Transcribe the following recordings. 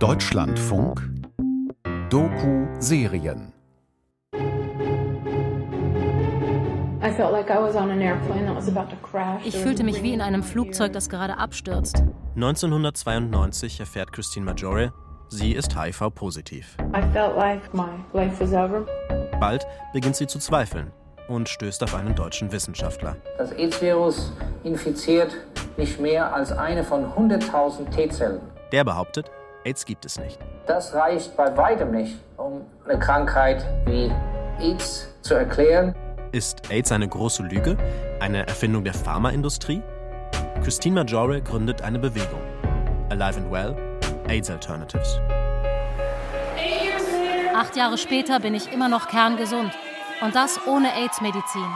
Deutschlandfunk Doku-Serien Ich fühlte mich wie in einem Flugzeug, das gerade abstürzt. 1992 erfährt Christine Maggiore, sie ist HIV-positiv. Bald beginnt sie zu zweifeln und stößt auf einen deutschen Wissenschaftler. Das AIDS-Virus infiziert nicht mehr als eine von 100.000 T-Zellen. Der behauptet, AIDS gibt es nicht. Das reicht bei weitem nicht, um eine Krankheit wie AIDS zu erklären. Ist AIDS eine große Lüge? Eine Erfindung der Pharmaindustrie? Christine Maggiore gründet eine Bewegung. Alive and Well, AIDS Alternatives. Acht Jahre später bin ich immer noch kerngesund. Und das ohne AIDS-Medizin.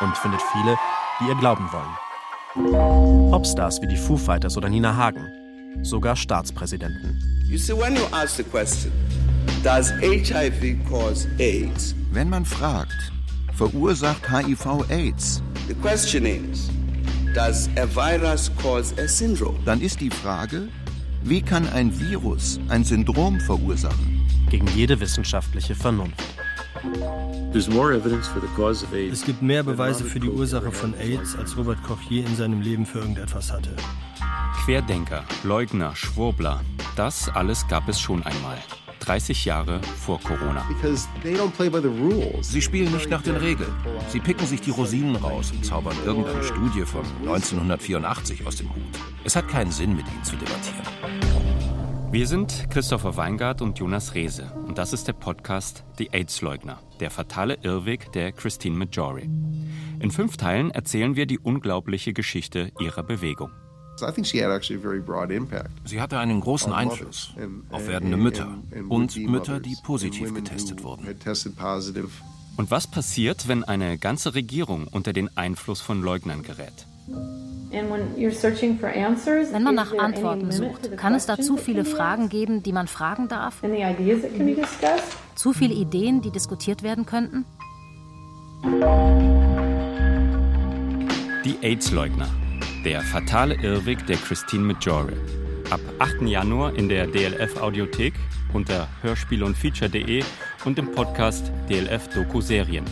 Und findet viele, die ihr glauben wollen. Popstars wie die Foo Fighters oder Nina Hagen. Sogar Staatspräsidenten. You see, when you ask the question, does HIV cause AIDS? Wenn man fragt, verursacht HIV AIDS? The question is, does a virus cause a syndrome? Dann ist die Frage, wie kann ein Virus ein Syndrom verursachen? Gegen jede wissenschaftliche Vernunft. Es gibt mehr Beweise für die Ursache von AIDS, als Robert Koch je in seinem Leben für irgendetwas hatte. Querdenker, Leugner, Schwurbler, das alles gab es schon einmal. 30 Jahre vor Corona. Sie spielen nicht nach den Regeln. Sie picken sich die Rosinen raus und zaubern irgendeine Studie von 1984 aus dem Hut. Es hat keinen Sinn, mit ihnen zu debattieren. Wir sind Christopher Weingart und Jonas Rehse und das ist der Podcast Die AIDS-Leugner, der fatale Irrweg der Christine Majori. In fünf Teilen erzählen wir die unglaubliche Geschichte ihrer Bewegung. Sie hatte einen großen Einfluss auf werdende Mütter und Mütter, die positiv getestet wurden. Und was passiert, wenn eine ganze Regierung unter den Einfluss von Leugnern gerät? Wenn man nach Antworten sucht, kann es da zu viele Fragen geben, die man fragen darf? Zu viele Ideen, die diskutiert werden könnten? Die AIDS-Leugner. Der fatale Irrweg der Christine Majore. Ab 8. Januar in der DLF Audiothek unter hörspiel und feature.de und im Podcast DLF Doku Serien.